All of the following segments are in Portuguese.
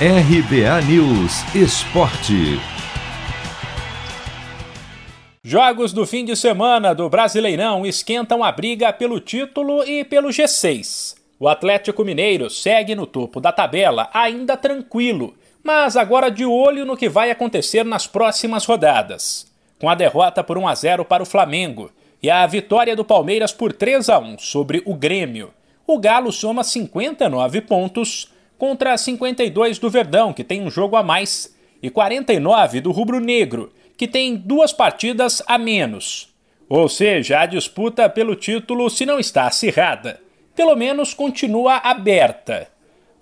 RBA News Esporte. Jogos do fim de semana do Brasileirão esquentam a briga pelo título e pelo G6. O Atlético Mineiro segue no topo da tabela, ainda tranquilo, mas agora de olho no que vai acontecer nas próximas rodadas. Com a derrota por 1 a 0 para o Flamengo e a vitória do Palmeiras por 3 a 1 sobre o Grêmio, o Galo soma 59 pontos contra 52 do Verdão, que tem um jogo a mais, e 49 do Rubro Negro, que tem duas partidas a menos. Ou seja, a disputa pelo título, se não está acirrada, pelo menos continua aberta.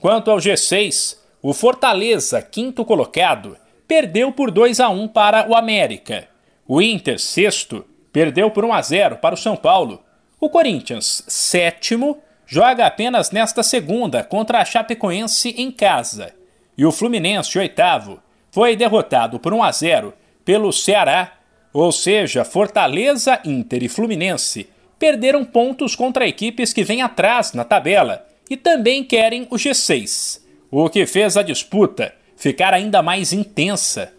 Quanto ao G6, o Fortaleza, quinto colocado, perdeu por 2 a 1 para o América. O Inter, sexto, perdeu por 1 a 0 para o São Paulo. O Corinthians, sétimo, joga apenas nesta segunda contra a Chapecoense em casa. E o Fluminense, oitavo, foi derrotado por 1 a 0 pelo Ceará, ou seja, Fortaleza, Inter e Fluminense perderam pontos contra equipes que vêm atrás na tabela e também querem o G6, o que fez a disputa ficar ainda mais intensa.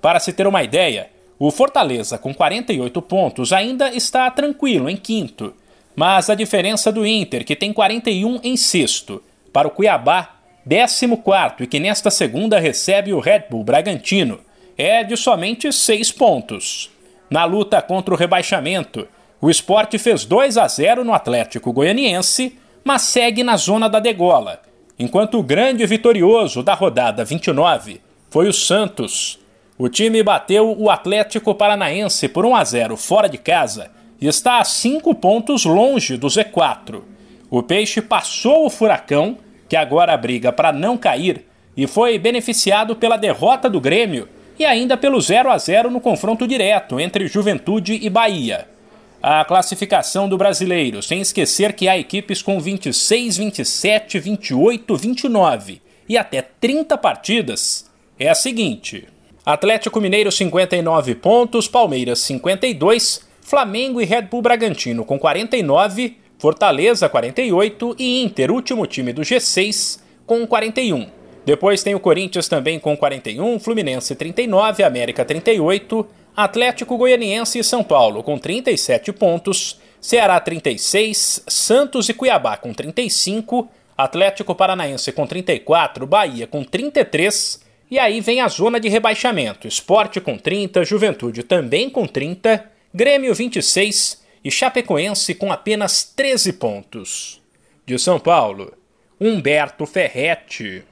Para se ter uma ideia, o Fortaleza, com 48 pontos, ainda está tranquilo em quinto, mas a diferença do Inter, que tem 41 em sexto, para o Cuiabá, 14 e que nesta segunda recebe o Red Bull Bragantino, é de somente 6 pontos. Na luta contra o rebaixamento, o esporte fez 2 a 0 no Atlético Goianiense, mas segue na zona da degola, enquanto o grande vitorioso da rodada 29 foi o Santos. O time bateu o Atlético Paranaense por 1 a 0 fora de casa está a cinco pontos longe do Z4. O Peixe passou o Furacão, que agora briga para não cair, e foi beneficiado pela derrota do Grêmio e ainda pelo 0 a 0 no confronto direto entre Juventude e Bahia. A classificação do brasileiro, sem esquecer que há equipes com 26, 27, 28, 29 e até 30 partidas, é a seguinte: Atlético Mineiro 59 pontos, Palmeiras 52, Flamengo e Red Bull Bragantino com 49, Fortaleza 48 e Inter, último time do G6, com 41. Depois tem o Corinthians também com 41, Fluminense 39, América 38, Atlético Goianiense e São Paulo com 37 pontos, Ceará 36, Santos e Cuiabá com 35, Atlético Paranaense com 34, Bahia com 33, e aí vem a zona de rebaixamento: Esporte com 30, Juventude também com 30 Grêmio 26 e Chapecoense com apenas 13 pontos. De São Paulo, Humberto Ferretti.